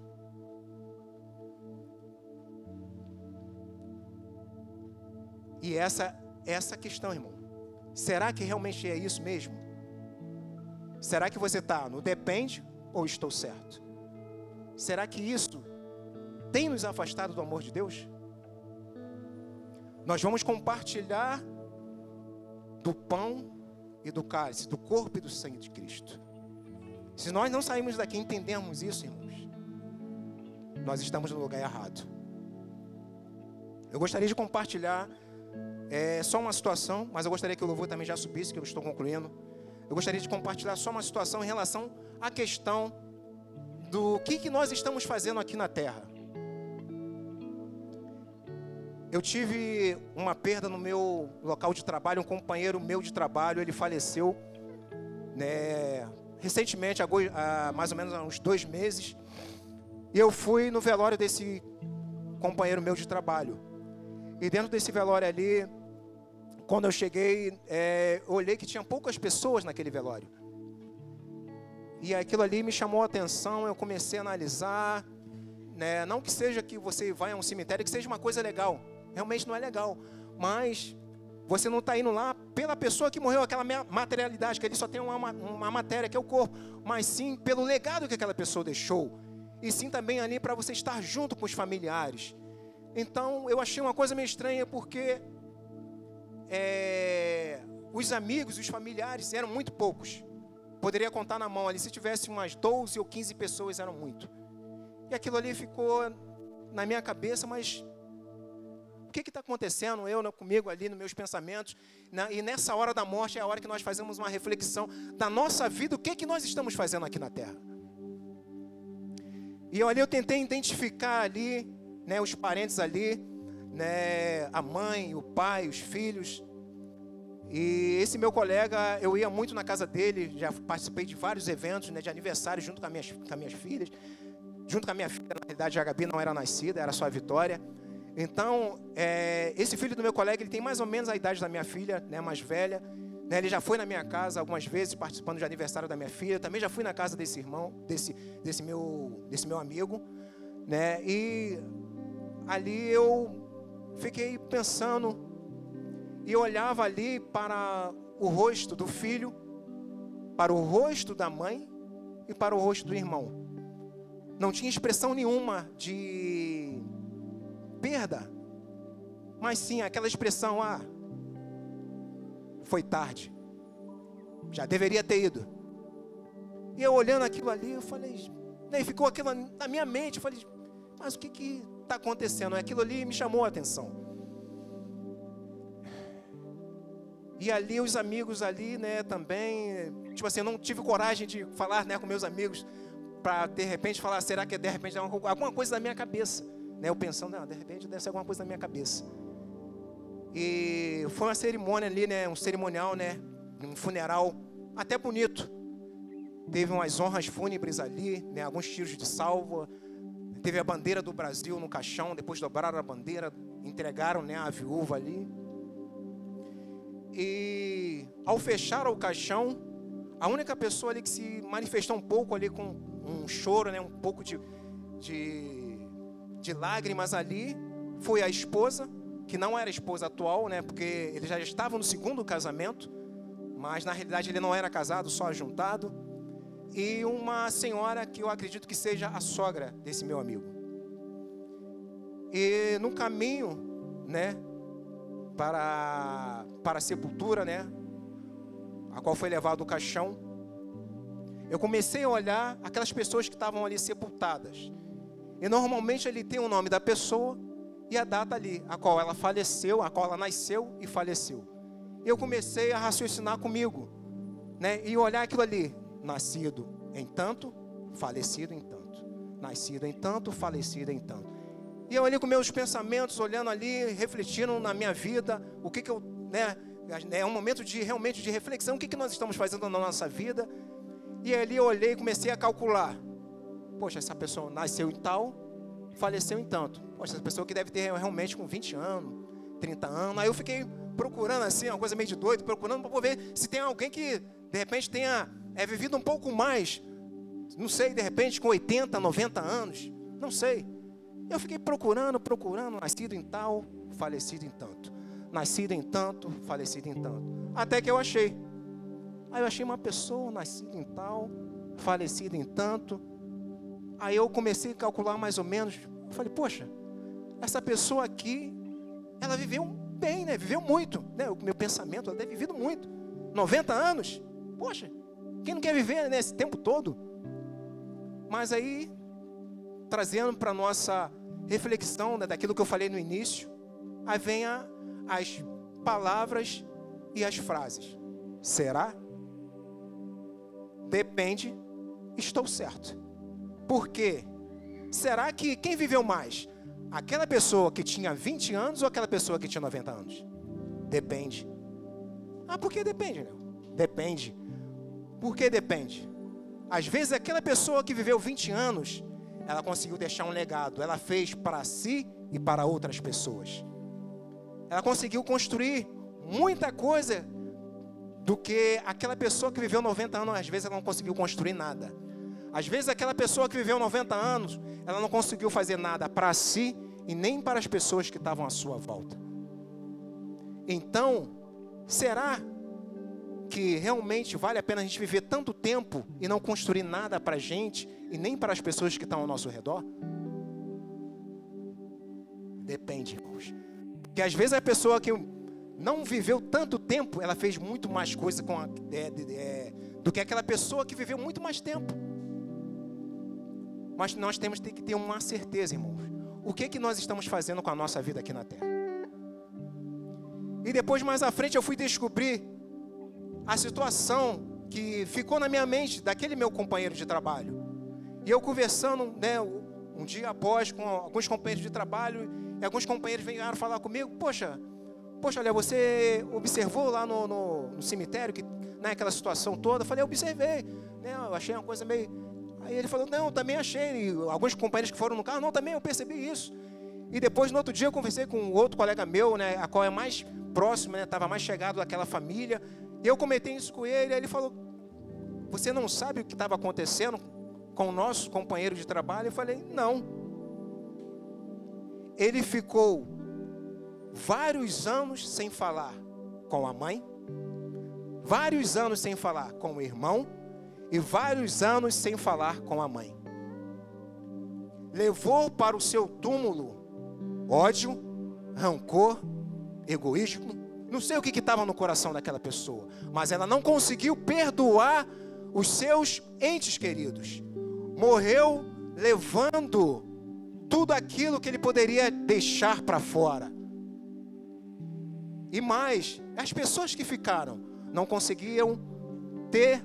E essa essa questão, irmão. Será que realmente é isso mesmo? Será que você está no depende ou estou certo? Será que isso tem nos afastado do amor de Deus? Nós vamos compartilhar do pão e do cálice, do corpo e do sangue de Cristo. Se nós não sairmos daqui e entendermos isso, irmãos, nós estamos no lugar errado. Eu gostaria de compartilhar é, só uma situação, mas eu gostaria que o louvor também já subisse, que eu estou concluindo. Eu gostaria de compartilhar só uma situação em relação à questão do que, que nós estamos fazendo aqui na terra. Eu tive uma perda no meu local de trabalho, um companheiro meu de trabalho, ele faleceu, né, recentemente, há mais ou menos há uns dois meses, e eu fui no velório desse companheiro meu de trabalho. E dentro desse velório ali, quando eu cheguei, é, eu olhei que tinha poucas pessoas naquele velório. E aquilo ali me chamou a atenção, eu comecei a analisar. Né, não que seja que você vai a um cemitério, que seja uma coisa legal. Realmente não é legal. Mas você não está indo lá pela pessoa que morreu, aquela materialidade, que ele só tem uma, uma matéria, que é o corpo, mas sim pelo legado que aquela pessoa deixou. E sim também ali para você estar junto com os familiares. Então eu achei uma coisa meio estranha, porque é, os amigos, os familiares eram muito poucos. Poderia contar na mão ali, se tivesse umas 12 ou 15 pessoas, eram muito. E aquilo ali ficou na minha cabeça, mas o que está acontecendo? Eu né, comigo ali nos meus pensamentos. Né, e nessa hora da morte é a hora que nós fazemos uma reflexão da nossa vida, o que, que nós estamos fazendo aqui na terra. E ali eu tentei identificar ali, né, os parentes ali, né, a mãe, o pai, os filhos. E esse meu colega, eu ia muito na casa dele, já participei de vários eventos né, de aniversário junto com as minhas, com as minhas filhas. Junto com a minha filha, na realidade, a Gabi não era nascida, era só a Vitória. Então, é, esse filho do meu colega, ele tem mais ou menos a idade da minha filha, né, mais velha. Né, ele já foi na minha casa algumas vezes participando de aniversário da minha filha. Também já fui na casa desse irmão, desse, desse, meu, desse meu amigo. Né? E ali eu fiquei pensando e olhava ali para o rosto do filho, para o rosto da mãe e para o rosto do irmão. Não tinha expressão nenhuma de perda, mas sim aquela expressão: ah, foi tarde, já deveria ter ido. E eu olhando aquilo ali, eu falei, né, ficou aquilo na minha mente, eu falei, mas o que está acontecendo? Aquilo ali me chamou a atenção. E ali os amigos ali, né, também, tipo assim, eu não tive coragem de falar, né, com meus amigos para de repente falar, será que é de repente alguma coisa da minha cabeça, né? Eu pensando, não, de repente deve ser alguma coisa da minha cabeça. E foi uma cerimônia ali, né, um cerimonial, né, um funeral até bonito. Teve umas honras fúnebres ali, né, alguns tiros de salva. Teve a bandeira do Brasil no caixão, depois dobraram a bandeira, entregaram, né, a viúva ali. E ao fechar o caixão, a única pessoa ali que se manifestou um pouco ali com um choro, né, um pouco de, de, de lágrimas ali, foi a esposa, que não era esposa atual, né, porque ele já estava no segundo casamento, mas na realidade ele não era casado, só juntado, e uma senhora que eu acredito que seja a sogra desse meu amigo. E no caminho, né, para, para a sepultura, né? A qual foi levado o caixão. Eu comecei a olhar aquelas pessoas que estavam ali sepultadas. E normalmente ele tem o nome da pessoa e a data ali, a qual ela faleceu, a qual ela nasceu e faleceu. Eu comecei a raciocinar comigo, né? E olhar aquilo ali, nascido em tanto, falecido em tanto. Nascido em tanto, falecido em tanto. E eu ali com meus pensamentos, olhando ali, refletindo na minha vida, o que que eu, né, é um momento de realmente de reflexão, o que que nós estamos fazendo na nossa vida. E ali eu olhei e comecei a calcular. Poxa, essa pessoa nasceu em tal, faleceu em tanto. Poxa, essa pessoa que deve ter realmente com 20 anos, 30 anos. Aí eu fiquei procurando assim, uma coisa meio de doido, procurando para ver se tem alguém que de repente tenha é, vivido um pouco mais, não sei, de repente com 80, 90 anos, não sei. Eu fiquei procurando, procurando, nascido em tal, falecido em tanto. Nascido em tanto, falecido em tanto. Até que eu achei. Aí eu achei uma pessoa nascida em tal, falecida em tanto. Aí eu comecei a calcular mais ou menos. Eu falei, poxa, essa pessoa aqui, ela viveu bem, né? Viveu muito. Né? O meu pensamento, ela deve vivido muito. 90 anos. Poxa, quem não quer viver nesse tempo todo? Mas aí, trazendo para nossa reflexão né, daquilo que eu falei no início, aí vem a, as palavras e as frases. Será? Depende, estou certo. Por quê? Será que quem viveu mais? Aquela pessoa que tinha 20 anos ou aquela pessoa que tinha 90 anos? Depende. Ah, por que depende, Léo? Depende. Por que depende? Às vezes aquela pessoa que viveu 20 anos, ela conseguiu deixar um legado. Ela fez para si e para outras pessoas. Ela conseguiu construir muita coisa do que aquela pessoa que viveu 90 anos, às vezes ela não conseguiu construir nada. Às vezes aquela pessoa que viveu 90 anos, ela não conseguiu fazer nada para si e nem para as pessoas que estavam à sua volta. Então, será que realmente vale a pena a gente viver tanto tempo e não construir nada para a gente e nem para as pessoas que estão ao nosso redor? Depende, irmãos. Porque às vezes a pessoa que não viveu tanto tempo, ela fez muito mais coisa com a, é, é, do que aquela pessoa que viveu muito mais tempo. Mas nós temos que ter uma certeza, irmãos. O que, que nós estamos fazendo com a nossa vida aqui na Terra? E depois, mais à frente, eu fui descobrir a situação que ficou na minha mente daquele meu companheiro de trabalho. E eu conversando, né, um dia após com alguns companheiros de trabalho, e alguns companheiros vieram falar comigo, poxa, poxa, olha, você observou lá no, no, no cemitério que né, situação toda? Eu falei, eu observei, né, eu achei uma coisa meio. Aí ele falou, não, também achei. E alguns companheiros que foram no carro, não, também eu percebi isso. E depois, no outro dia, eu conversei com outro colega meu, né, a qual é mais próximo, né, estava mais chegado daquela família. Eu comentei isso com ele, aí ele falou: Você não sabe o que estava acontecendo com o nosso companheiro de trabalho? Eu falei: Não. Ele ficou vários anos sem falar com a mãe, vários anos sem falar com o irmão e vários anos sem falar com a mãe. Levou para o seu túmulo ódio, rancor, egoísmo. Não sei o que estava no coração daquela pessoa, mas ela não conseguiu perdoar os seus entes queridos. Morreu levando tudo aquilo que ele poderia deixar para fora. E mais, as pessoas que ficaram não conseguiam ter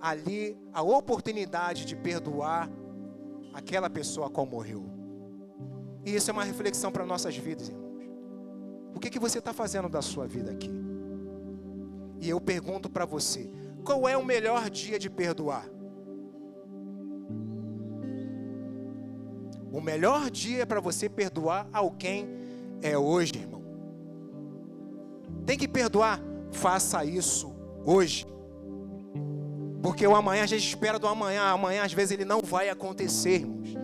ali a oportunidade de perdoar aquela pessoa a qual morreu. E isso é uma reflexão para nossas vidas, irmãos. O que, que você está fazendo da sua vida aqui? E eu pergunto para você: qual é o melhor dia de perdoar? O melhor dia para você perdoar alguém é hoje, irmão. Tem que perdoar? Faça isso hoje. Porque o amanhã a gente espera do amanhã, amanhã às vezes ele não vai acontecer, irmãos.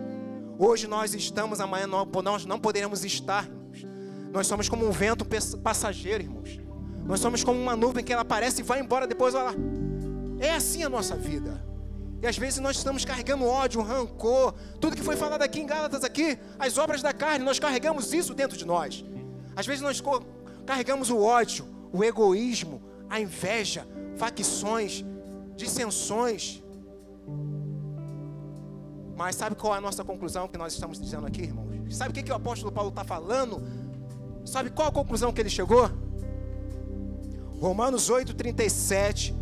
Hoje nós estamos, amanhã nós não poderemos estar. Nós somos como um vento passageiro, irmãos. Nós somos como uma nuvem que ela aparece e vai embora depois, lá. É assim a nossa vida. E às vezes nós estamos carregando ódio, rancor, tudo que foi falado aqui em Gálatas aqui, as obras da carne, nós carregamos isso dentro de nós. Às vezes nós carregamos o ódio, o egoísmo, a inveja, facções, dissensões. Mas sabe qual é a nossa conclusão que nós estamos dizendo aqui, irmãos? Sabe o que, que o apóstolo Paulo está falando? Sabe qual a conclusão que ele chegou? Romanos 8, 37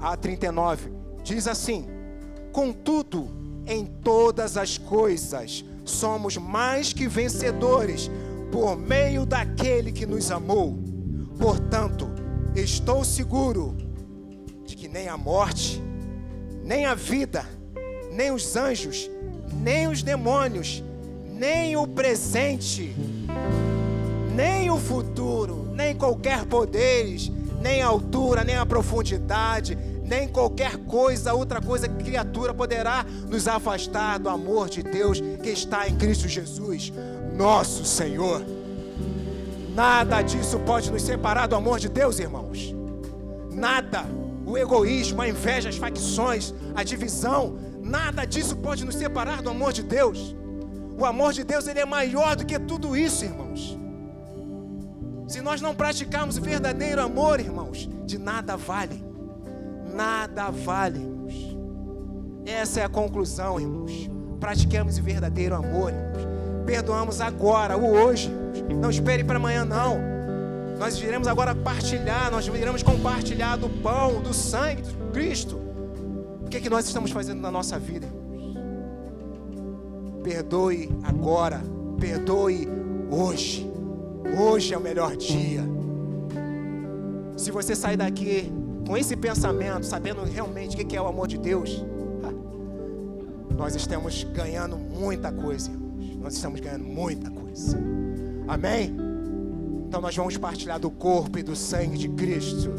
a 39 diz assim: Contudo, em todas as coisas somos mais que vencedores por meio daquele que nos amou. Portanto, estou seguro de que nem a morte, nem a vida, nem os anjos, nem os demônios, nem o presente, nem o futuro, nem qualquer poderes, nem a altura, nem a profundidade, nem qualquer coisa, outra coisa, criatura poderá nos afastar do amor de Deus que está em Cristo Jesus nosso Senhor. Nada disso pode nos separar do amor de Deus, irmãos. Nada. O egoísmo, a inveja, as facções, a divisão, nada disso pode nos separar do amor de Deus. O amor de Deus ele é maior do que tudo isso, irmãos. Se nós não praticarmos verdadeiro amor, irmãos, de nada vale. Nada vale, irmãos. Essa é a conclusão, irmãos. Pratiquemos o verdadeiro amor, irmãos perdoamos agora, o hoje. Não espere para amanhã, não. Nós iremos agora partilhar, nós iremos compartilhar do pão, do sangue de Cristo. O que é que nós estamos fazendo na nossa vida? Perdoe agora, perdoe hoje. Hoje é o melhor dia. Se você sair daqui com esse pensamento, sabendo realmente o que é o amor de Deus, nós estamos ganhando muita coisa nós estamos ganhando muita coisa. Amém? Então nós vamos partilhar do corpo e do sangue de Cristo.